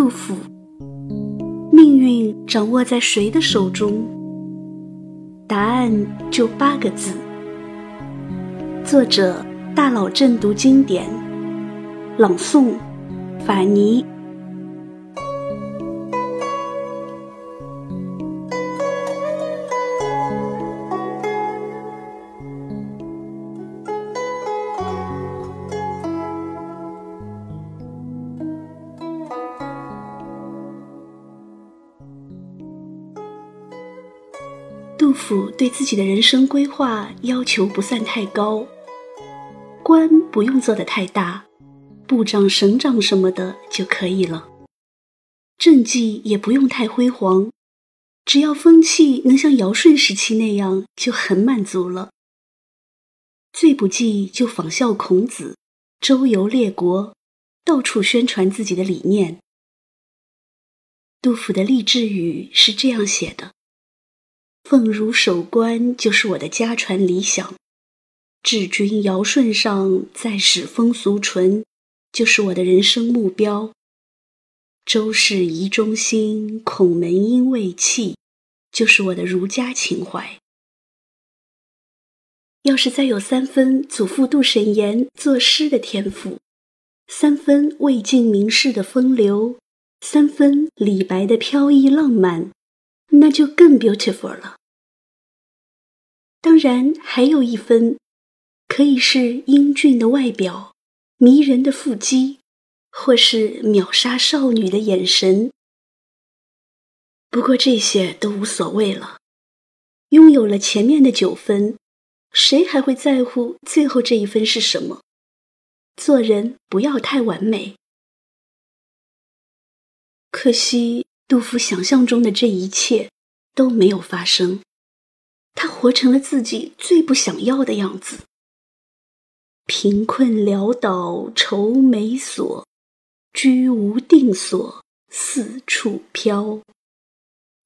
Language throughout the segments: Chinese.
杜甫，命运掌握在谁的手中？答案就八个字。作者：大佬正读经典，朗诵：法尼。府对自己的人生规划要求不算太高，官不用做的太大，部长、省长什么的就可以了。政绩也不用太辉煌，只要风气能像尧舜时期那样，就很满足了。最不济就仿效孔子，周游列国，到处宣传自己的理念。杜甫的励志语是这样写的。奉儒守官就是我的家传理想，治君尧舜上，再使风俗淳，就是我的人生目标。周氏遗忠心，孔门因未弃，就是我的儒家情怀。要是再有三分祖父杜审言作诗的天赋，三分魏晋名士的风流，三分李白的飘逸浪漫，那就更 beautiful 了。当然，还有一分，可以是英俊的外表、迷人的腹肌，或是秒杀少女的眼神。不过这些都无所谓了。拥有了前面的九分，谁还会在乎最后这一分是什么？做人不要太完美。可惜，杜甫想象中的这一切都没有发生。他活成了自己最不想要的样子。贫困潦倒愁眉锁，居无定所四处飘。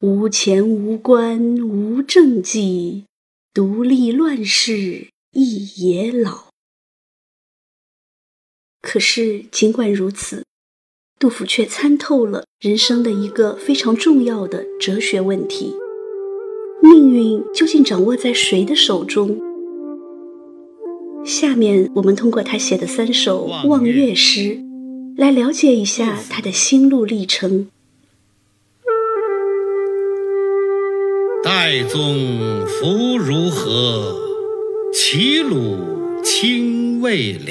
无钱无官无政绩，独立乱世一野老。可是尽管如此，杜甫却参透了人生的一个非常重要的哲学问题。命运究竟掌握在谁的手中？下面我们通过他写的三首望月诗，来了解一下他的心路历程。岱宗夫如何？齐鲁青未了。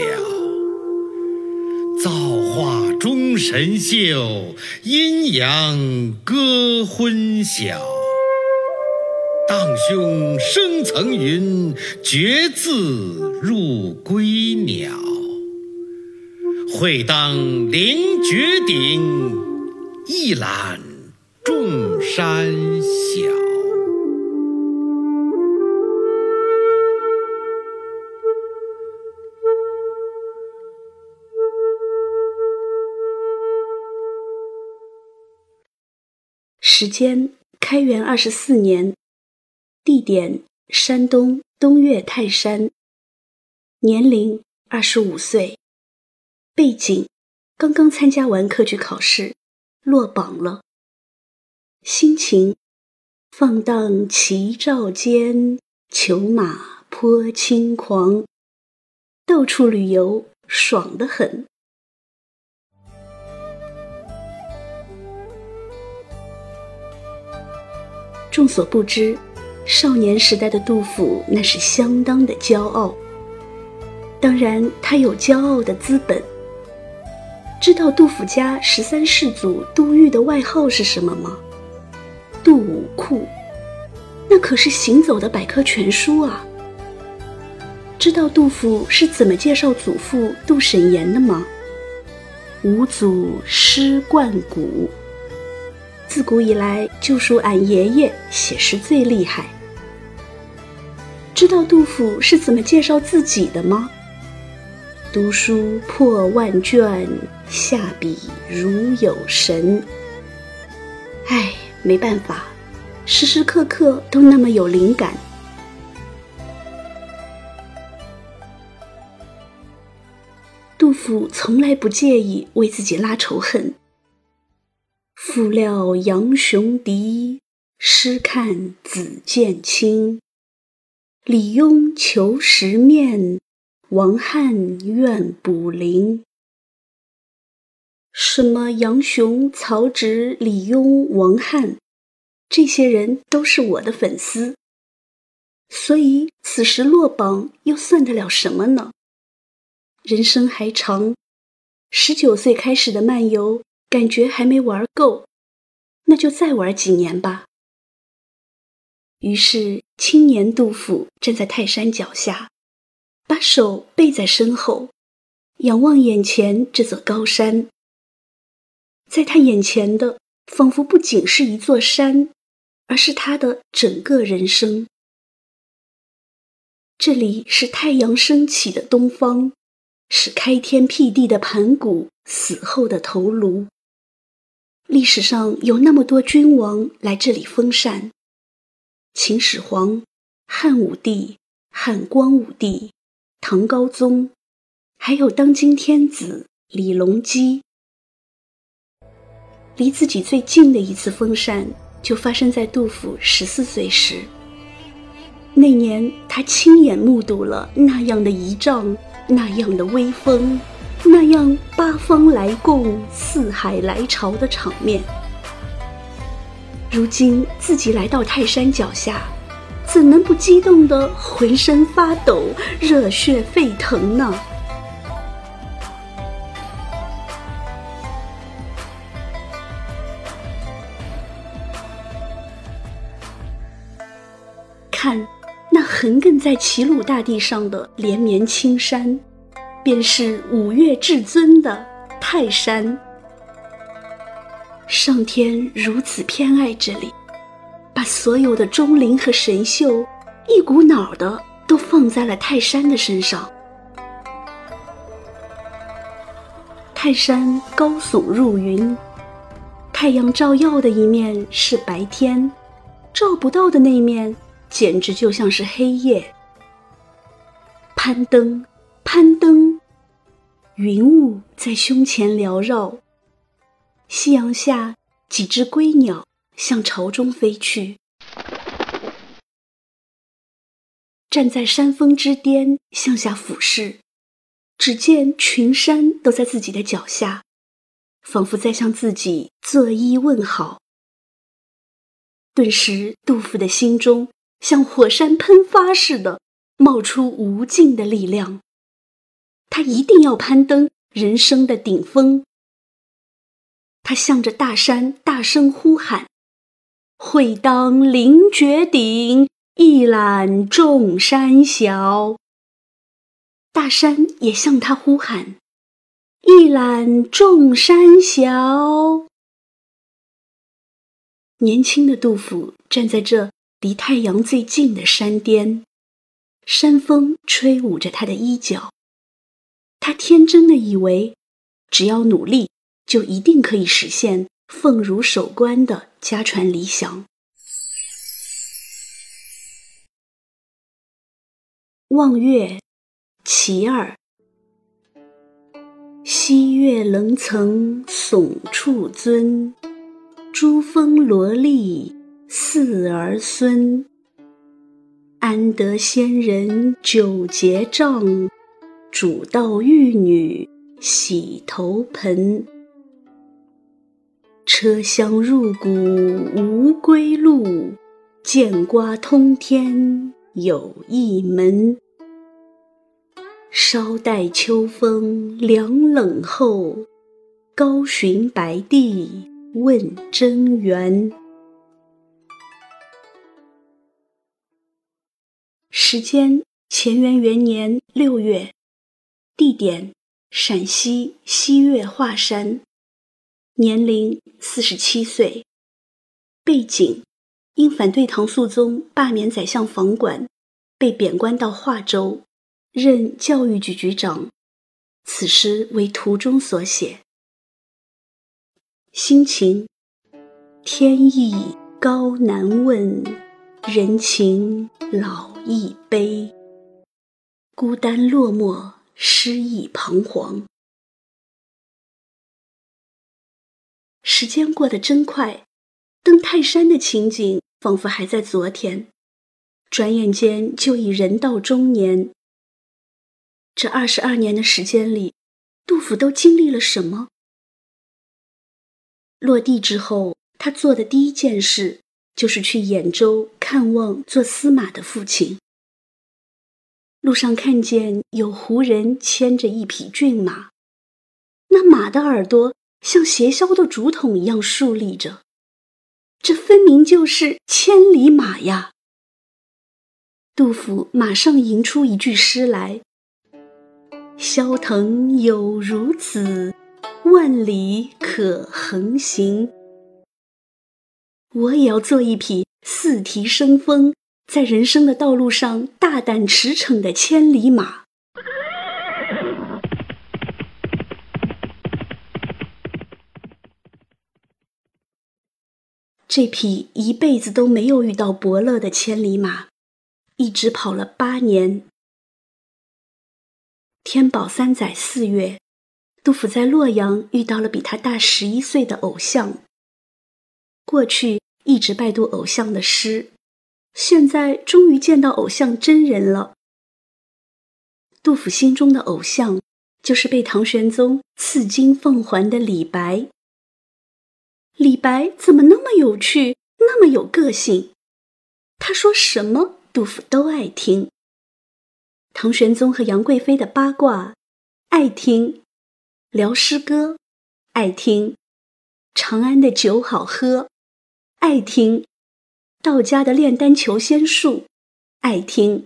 造化钟神秀，阴阳割昏晓。荡胸生层云，决眦入归鸟。会当凌绝顶，一览众山小。时间：开元二十四年。地点：山东东岳泰山。年龄：二十五岁。背景：刚刚参加完科举考试，落榜了。心情：放荡齐照间，裘马颇轻狂。到处旅游，爽得很。众所不知。少年时代的杜甫那是相当的骄傲，当然他有骄傲的资本。知道杜甫家十三世祖杜预的外号是什么吗？杜武库，那可是行走的百科全书啊。知道杜甫是怎么介绍祖父杜审言的吗？五祖诗冠古。自古以来，就属俺爷爷写诗最厉害。知道杜甫是怎么介绍自己的吗？读书破万卷，下笔如有神。唉，没办法，时时刻刻都那么有灵感。杜甫从来不介意为自己拉仇恨。复料杨雄敌，诗看子建清。李邕求食面，王翰愿补灵。什么杨雄、曹植、李邕、王翰，这些人都是我的粉丝。所以此时落榜又算得了什么呢？人生还长，十九岁开始的漫游，感觉还没玩够，那就再玩几年吧。于是，青年杜甫站在泰山脚下，把手背在身后，仰望眼前这座高山。在他眼前的，仿佛不仅是一座山，而是他的整个人生。这里是太阳升起的东方，是开天辟地的盘古死后的头颅。历史上有那么多君王来这里封禅：秦始皇、汉武帝、汉光武帝、唐高宗，还有当今天子李隆基。离自己最近的一次封禅，就发生在杜甫十四岁时。那年，他亲眼目睹了那样的仪仗，那样的威风，那样八方来贡、四海来朝的场面。如今自己来到泰山脚下，怎能不激动得浑身发抖、热血沸腾呢？看，那横亘在齐鲁大地上的连绵青山，便是五岳至尊的泰山。上天如此偏爱这里，把所有的钟灵和神秀，一股脑的都放在了泰山的身上。泰山高耸入云，太阳照耀的一面是白天，照不到的那面。简直就像是黑夜。攀登，攀登，云雾在胸前缭绕。夕阳下，几只归鸟向朝中飞去。站在山峰之巅，向下俯视，只见群山都在自己的脚下，仿佛在向自己作揖问好。顿时，杜甫的心中。像火山喷发似的，冒出无尽的力量。他一定要攀登人生的顶峰。他向着大山大声呼喊：“会当凌绝顶，一览众山小。”大山也向他呼喊：“一览众山小。”年轻的杜甫站在这。离太阳最近的山巅，山风吹舞着他的衣角。他天真的以为，只要努力，就一定可以实现凤如守关的家传理想。望月，其二。西岳棱层耸处尊，珠峰罗丽。似儿孙，安得仙人九节杖，煮道玉女洗头盆。车厢入谷无归路，见瓜通天有一门。稍待秋风凉冷后，高寻白帝问真源。时间：乾元元年六月，地点：陕西西岳华山，年龄四十七岁，背景：因反对唐肃宗罢免宰相房管，被贬官到华州，任教育局局长。此诗为图中所写。心情：天意高难问，人情老。易悲，孤单落寞，失意彷徨。时间过得真快，登泰山的情景仿佛还在昨天，转眼间就已人到中年。这二十二年的时间里，杜甫都经历了什么？落地之后，他做的第一件事就是去兖州看望做司马的父亲。路上看见有胡人牵着一匹骏马，那马的耳朵像斜削的竹筒一样竖立着，这分明就是千里马呀！杜甫马上吟出一句诗来：“萧腾有如此。”万里可横行，我也要做一匹四蹄生风，在人生的道路上大胆驰骋的千里马。这匹一辈子都没有遇到伯乐的千里马，一直跑了八年。天宝三载四月。杜甫在洛阳遇到了比他大十一岁的偶像。过去一直拜读偶像的诗，现在终于见到偶像真人了。杜甫心中的偶像就是被唐玄宗赐金放还的李白。李白怎么那么有趣，那么有个性？他说什么，杜甫都爱听。唐玄宗和杨贵妃的八卦，爱听。聊诗歌，爱听；长安的酒好喝，爱听；道家的炼丹求仙术，爱听。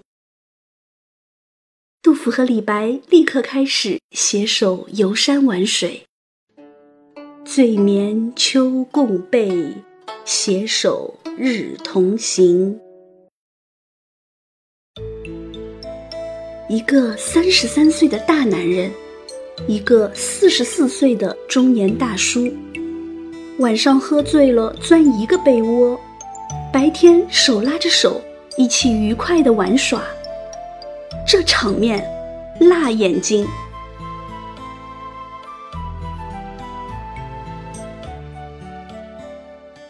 杜甫和李白立刻开始携手游山玩水，醉眠秋共被，携手日同行。一个三十三岁的大男人。一个四十四岁的中年大叔，晚上喝醉了钻一个被窝，白天手拉着手一起愉快的玩耍，这场面辣眼睛。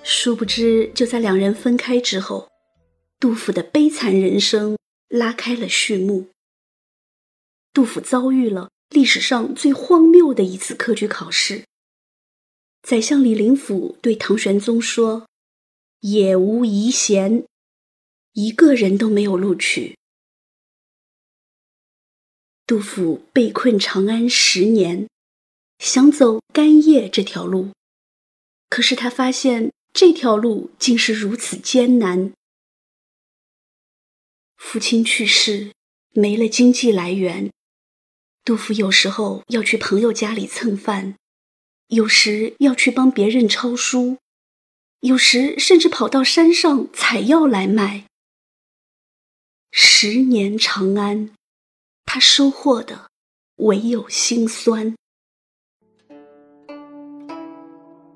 殊不知，就在两人分开之后，杜甫的悲惨人生拉开了序幕。杜甫遭遇了。历史上最荒谬的一次科举考试，宰相李林甫对唐玄宗说：“也无遗贤，一个人都没有录取。”杜甫被困长安十年，想走干叶这条路，可是他发现这条路竟是如此艰难。父亲去世，没了经济来源。杜甫有时候要去朋友家里蹭饭，有时要去帮别人抄书，有时甚至跑到山上采药来卖。十年长安，他收获的唯有心酸。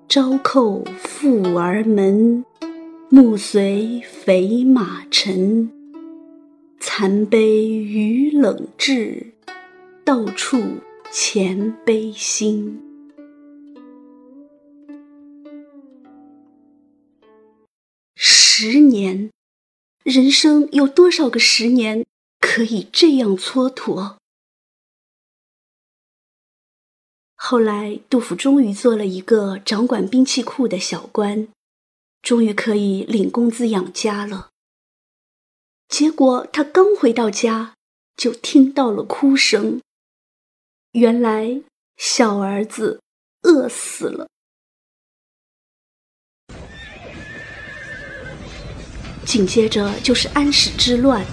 朝扣富儿门，暮随肥马尘。残杯与冷炙。到处前悲心。人生有多少个十年可以这样蹉跎？后来，杜甫终于做了一个掌管兵器库的小官，终于可以领工资养家了。结果，他刚回到家，就听到了哭声。原来小儿子饿死了。紧接着就是安史之乱，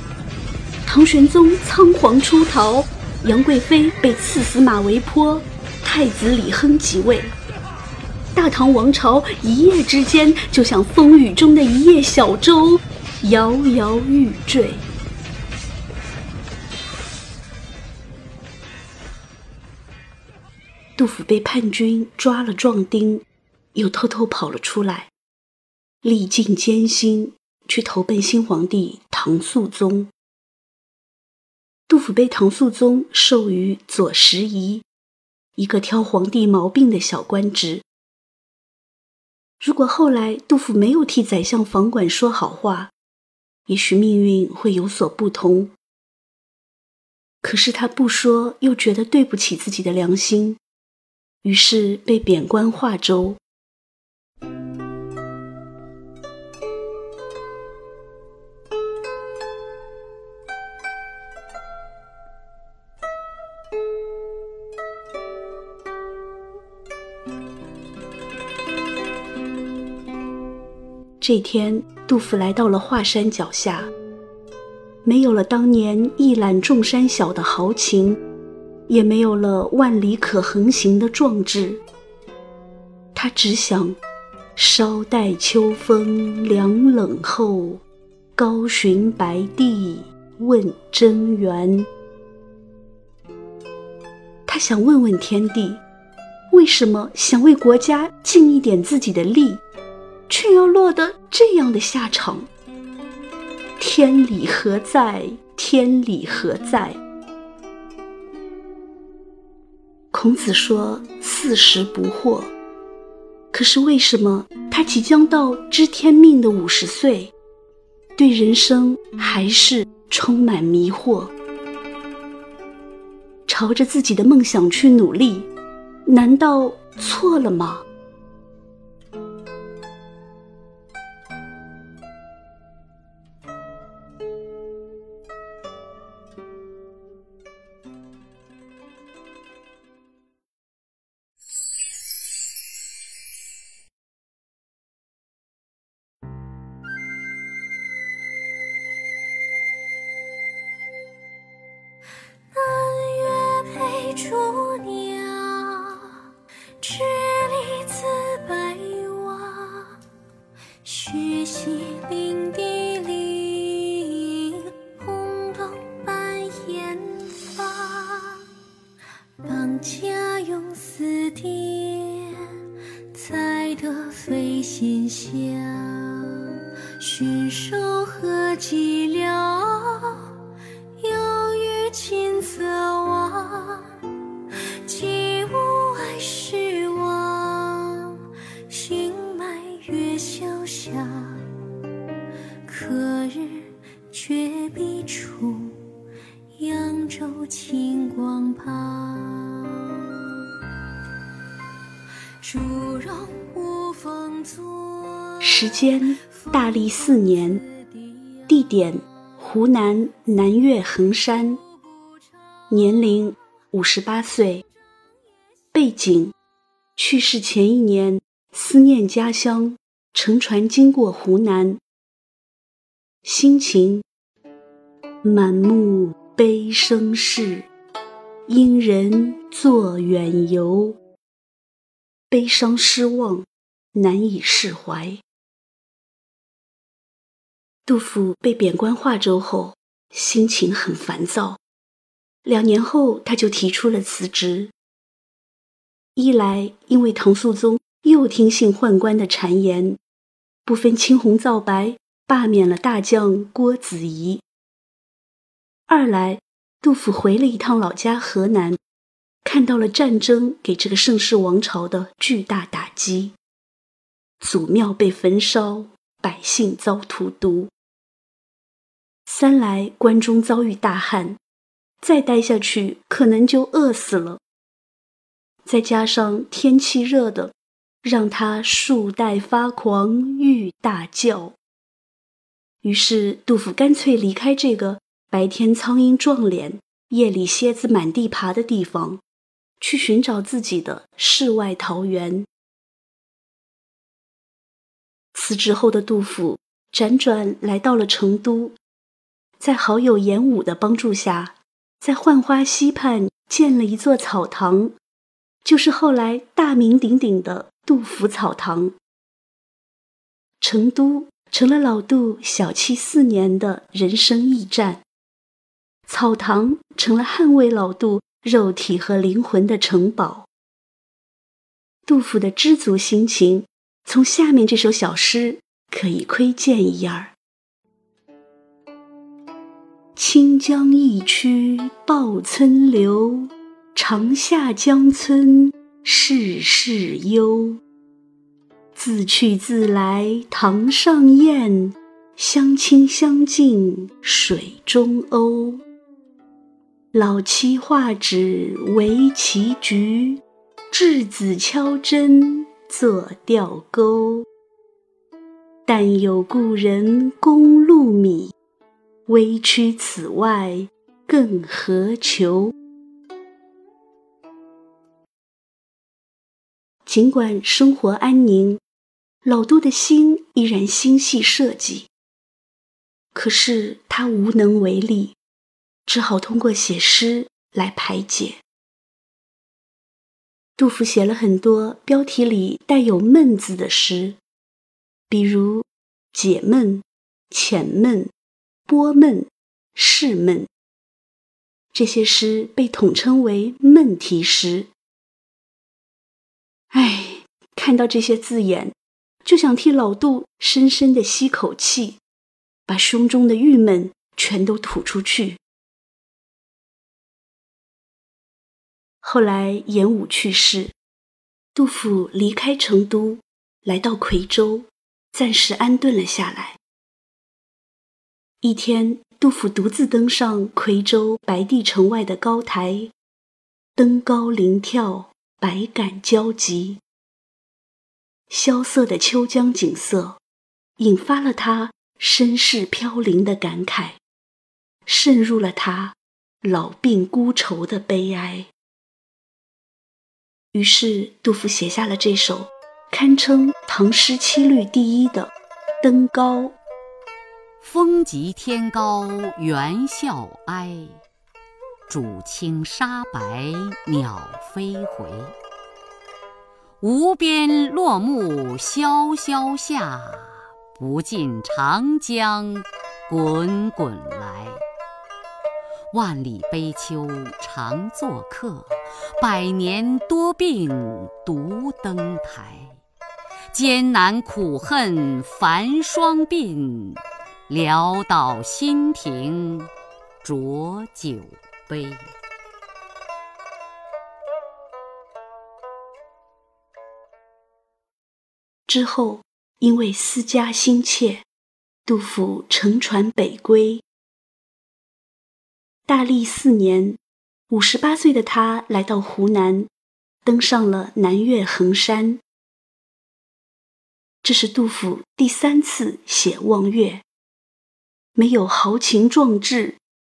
唐玄宗仓皇出逃，杨贵妃被赐死马嵬坡，太子李亨即位，大唐王朝一夜之间就像风雨中的一叶小舟，摇摇欲坠。杜甫被叛军抓了壮丁，又偷偷跑了出来，历尽艰辛去投奔新皇帝唐肃宗。杜甫被唐肃宗授予左拾遗，一个挑皇帝毛病的小官职。如果后来杜甫没有替宰相房管说好话，也许命运会有所不同。可是他不说，又觉得对不起自己的良心，于是被贬官华州。这天，杜甫来到了华山脚下，没有了当年一览众山小的豪情，也没有了万里可横行的壮志。他只想，稍待秋风凉冷后，高寻白帝问真源。他想问问天地，为什么想为国家尽一点自己的力？却要落得这样的下场，天理何在？天理何在？孔子说：“四十不惑。”可是为什么他即将到知天命的五十岁，对人生还是充满迷惑？朝着自己的梦想去努力，难道错了吗？时间：大历四年，地点：湖南南岳衡山，年龄：五十八岁，背景：去世前一年，思念家乡，乘船经过湖南，心情：满目悲生事，因人作远游，悲伤失望。难以释怀。杜甫被贬官华州后，心情很烦躁。两年后，他就提出了辞职。一来，因为唐肃宗又听信宦官的谗言，不分青红皂白，罢免了大将郭子仪；二来，杜甫回了一趟老家河南，看到了战争给这个盛世王朝的巨大打击。祖庙被焚烧，百姓遭荼毒。三来关中遭遇大旱，再待下去可能就饿死了。再加上天气热的，让他树带发狂，欲大叫。于是杜甫干脆离开这个白天苍蝇撞脸、夜里蝎子满地爬的地方，去寻找自己的世外桃源。辞职后的杜甫辗转来到了成都，在好友严武的帮助下，在浣花溪畔建了一座草堂，就是后来大名鼎鼎的杜甫草堂。成都成了老杜小憩四年的人生驿站，草堂成了捍卫老杜肉体和灵魂的城堡。杜甫的知足心情。从下面这首小诗可以窥见一二：清江一曲报村流，长下江村事事幽。自去自来堂上燕，相亲相近水中鸥。老妻画纸为棋局，稚子敲针作钓钩。但有故人供禄米，微躯此外更何求？尽管生活安宁。老杜的心依然心系设计，可是他无能为力，只好通过写诗来排解。杜甫写了很多标题里带有“闷”字的诗，比如解闷、浅闷、波闷、释闷。这些诗被统称为闷题诗。唉，看到这些字眼。就想替老杜深深的吸口气，把胸中的郁闷全都吐出去。后来严武去世，杜甫离开成都，来到夔州，暂时安顿了下来。一天，杜甫独自登上夔州白帝城外的高台，登高临眺，百感交集。萧瑟的秋江景色，引发了他身世飘零的感慨，渗入了他老病孤愁的悲哀。于是，杜甫写下了这首堪称唐诗七律第一的《登高》：风急天高猿啸哀，渚清沙白鸟飞回。无边落木萧萧下，不尽长江滚滚来。万里悲秋常作客，百年多病独登台。艰难苦恨繁霜鬓，潦倒新停浊酒杯。之后，因为思家心切，杜甫乘船北归。大历四年，五十八岁的他来到湖南，登上了南岳衡山。这是杜甫第三次写望岳，没有豪情壮志，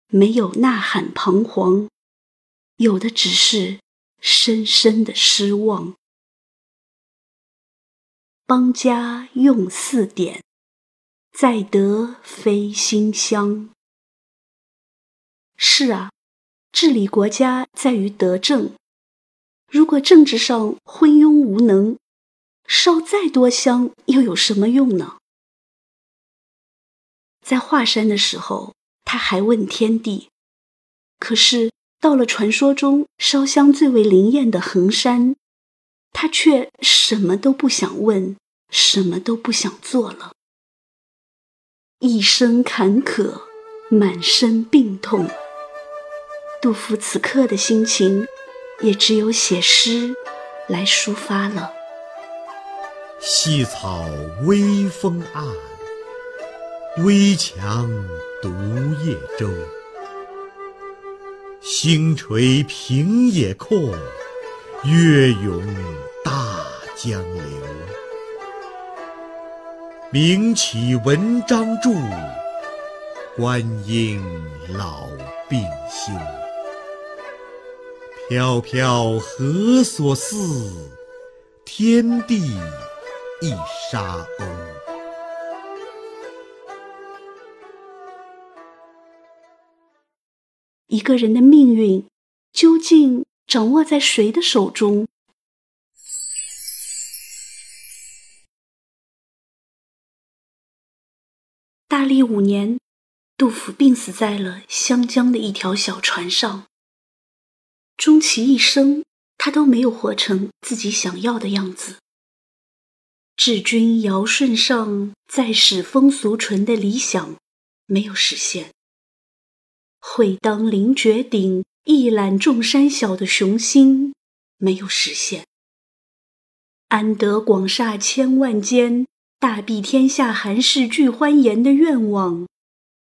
没有呐喊彷徨，有的只是深深的失望。邦家用四典，在德非馨香。是啊，治理国家在于德政。如果政治上昏庸无能，烧再多香又有什么用呢？在华山的时候，他还问天地；可是到了传说中烧香最为灵验的衡山。他却什么都不想问，什么都不想做了。一生坎坷，满身病痛。杜甫此刻的心情，也只有写诗来抒发了。细草微风岸，危樯独夜舟。星垂平野阔。月涌大江流，名启文章著，观音老病休。飘飘何所似？天地一沙鸥。一个人的命运，究竟？掌握在谁的手中？大历五年，杜甫病死在了湘江的一条小船上。终其一生，他都没有活成自己想要的样子。治君尧舜上，再使风俗淳的理想没有实现。会当凌绝顶。一览众山小的雄心没有实现，安得广厦千万间，大庇天下寒士俱欢颜的愿望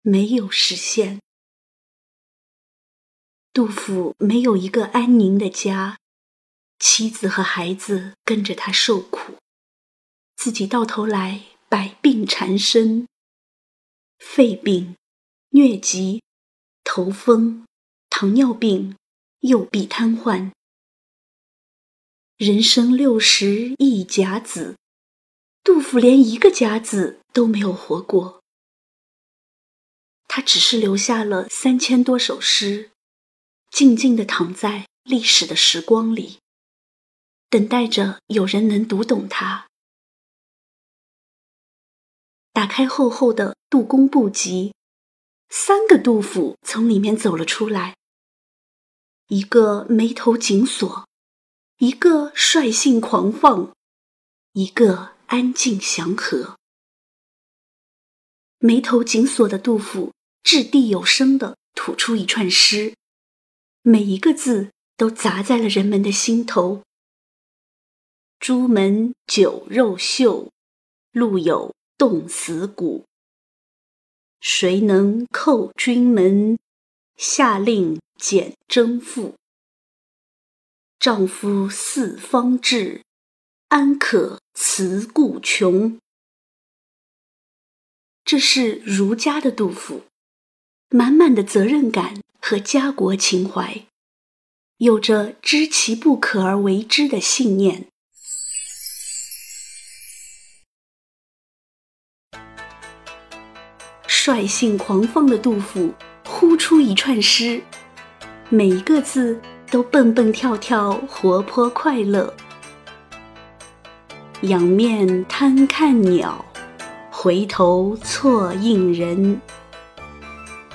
没有实现。杜甫没有一个安宁的家，妻子和孩子跟着他受苦，自己到头来百病缠身：肺病、疟疾、头风、糖尿病、右臂瘫痪。人生六十一甲子，杜甫连一个甲子都没有活过。他只是留下了三千多首诗，静静地躺在历史的时光里，等待着有人能读懂它。打开厚厚的《杜工部集》，三个杜甫从里面走了出来，一个眉头紧锁。一个率性狂放，一个安静祥和。眉头紧锁的杜甫掷地有声地吐出一串诗，每一个字都砸在了人们的心头。朱门酒肉臭，路有冻死骨。谁能叩君门？下令减征赋。丈夫四方志，安可辞故穷？这是儒家的杜甫，满满的责任感和家国情怀，有着知其不可而为之的信念。率性狂放的杜甫，呼出一串诗，每一个字。都蹦蹦跳跳，活泼快乐。仰面贪看鸟，回头错应人。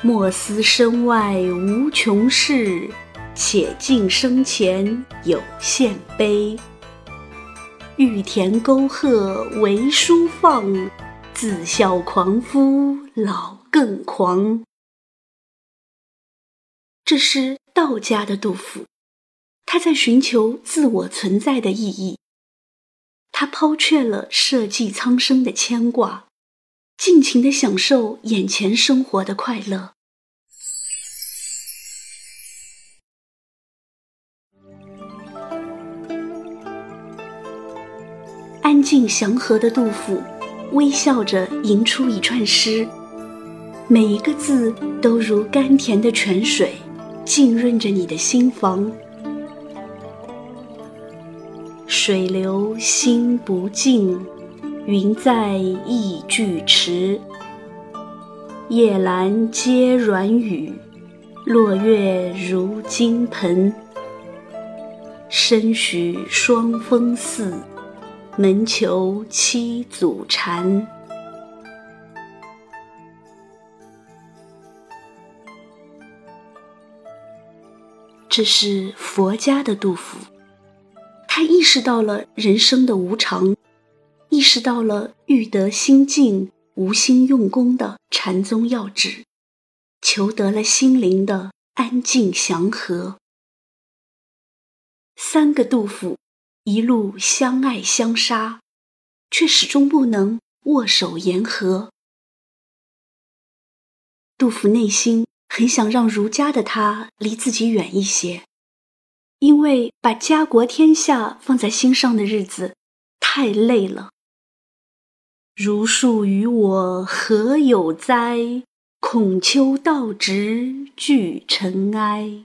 莫思身外无穷事，且尽生前有限悲。玉田沟壑为书放，自笑狂夫老更狂。这是。道家的杜甫，他在寻求自我存在的意义。他抛却了社稷苍生的牵挂，尽情的享受眼前生活的快乐。安静祥和的杜甫，微笑着吟出一串诗，每一个字都如甘甜的泉水。浸润着你的心房，水流心不静，云在意俱迟。夜阑皆软语，落月如金盆。深许双峰寺，门求七祖禅。这是佛家的杜甫，他意识到了人生的无常，意识到了欲得心静、无心用功的禅宗要旨，求得了心灵的安静祥和。三个杜甫一路相爱相杀，却始终不能握手言和。杜甫内心。很想让儒家的他离自己远一些，因为把家国天下放在心上的日子太累了。儒术与我何有哉？孔丘道直俱尘埃。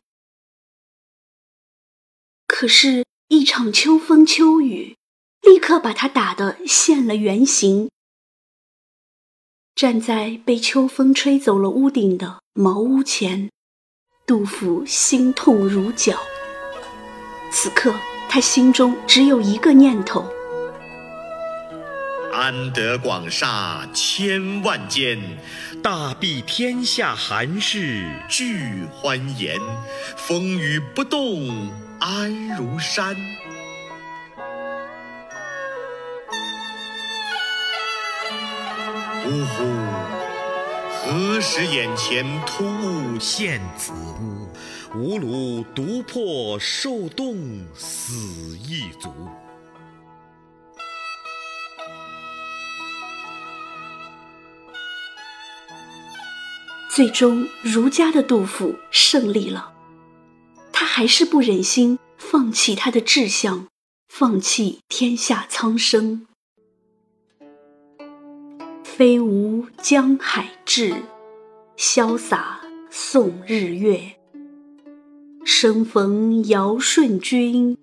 可是，一场秋风秋雨，立刻把他打得现了原形。站在被秋风吹走了屋顶的茅屋前，杜甫心痛如绞。此刻，他心中只有一个念头：安得广厦千万间，大庇天下寒士俱欢颜。风雨不动安如山。呜呼何时眼前突兀现此屋？吾庐独破受冻死亦足。最终儒家的杜甫胜利了。他还是不忍心放弃他的志向，放弃天下苍生。飞吴江海志，潇洒送日月。生逢尧舜君，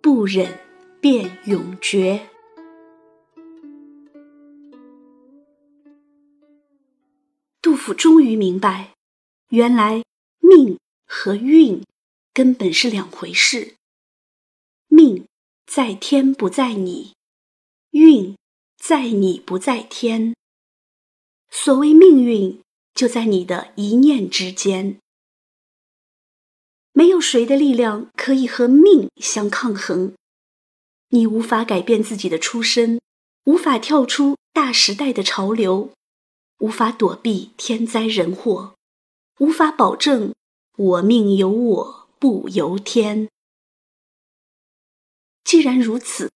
不忍便永绝。杜甫终于明白，原来命和运根本是两回事。命在天不在你，运在你不在天。所谓命运，就在你的一念之间。没有谁的力量可以和命相抗衡。你无法改变自己的出身，无法跳出大时代的潮流。无法躲避天灾人祸，无法保证我命由我不由天。既然如此，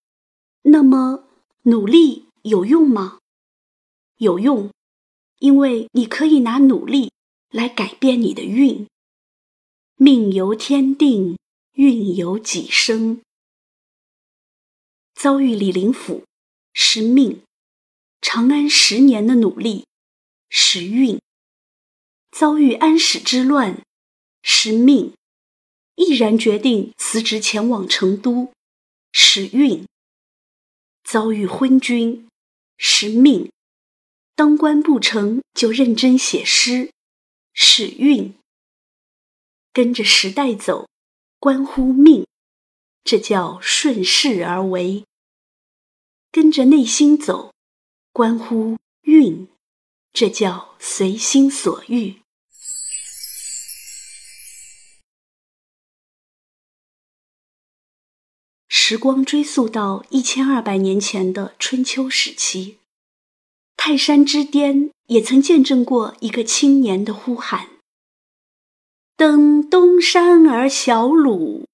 那么努力有用吗？有用，因为你可以拿努力来改变你的运。命由天定，运由己生。遭遇李林甫是命，长安十年的努力。时运遭遇安史之乱，是命毅然决定辞职前往成都；时运遭遇昏君，时命当官不成就认真写诗；时运跟着时代走，关乎命，这叫顺势而为；跟着内心走，关乎运。这叫随心所欲。时光追溯到一千二百年前的春秋时期，泰山之巅也曾见证过一个青年的呼喊：“登东山而小鲁，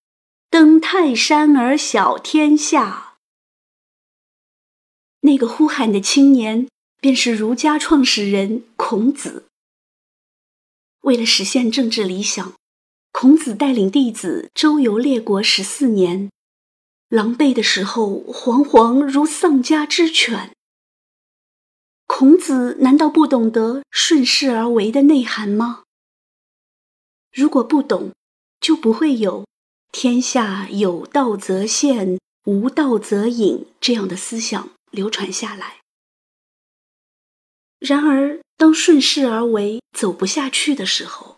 登泰山而小天下。”那个呼喊的青年。便是儒家创始人孔子。为了实现政治理想，孔子带领弟子周游列国十四年，狼狈的时候惶惶如丧家之犬。孔子难道不懂得顺势而为的内涵吗？如果不懂，就不会有“天下有道则现，无道则隐”这样的思想流传下来。然而，当顺势而为走不下去的时候，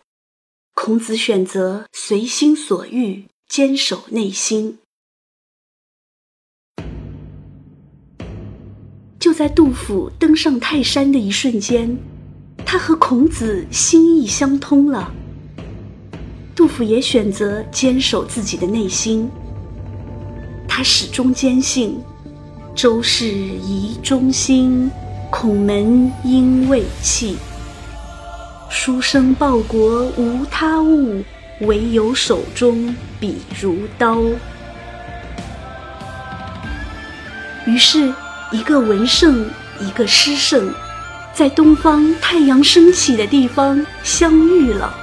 孔子选择随心所欲，坚守内心。在杜甫登上泰山的一瞬间，他和孔子心意相通了。杜甫也选择坚守自己的内心，他始终坚信：“周氏宜忠心。”孔门应未弃，书生报国无他物，唯有手中笔如刀。于是，一个文圣，一个诗圣，在东方太阳升起的地方相遇了。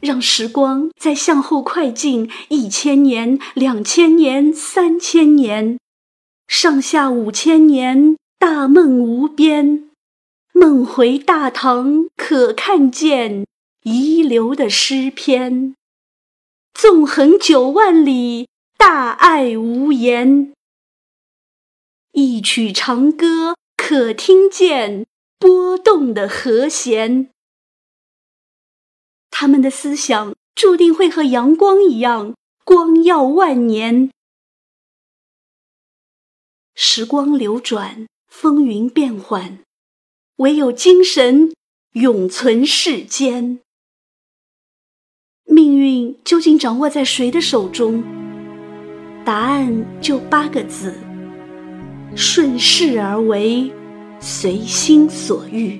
让时光再向后快进一千年、两千年、三千年，上下五千年，大梦无边。梦回大唐，可看见遗留的诗篇。纵横九万里，大爱无言。一曲长歌，可听见波动的和弦。他们的思想注定会和阳光一样光耀万年。时光流转，风云变幻，唯有精神永存世间。命运究竟掌握在谁的手中？答案就八个字：顺势而为，随心所欲。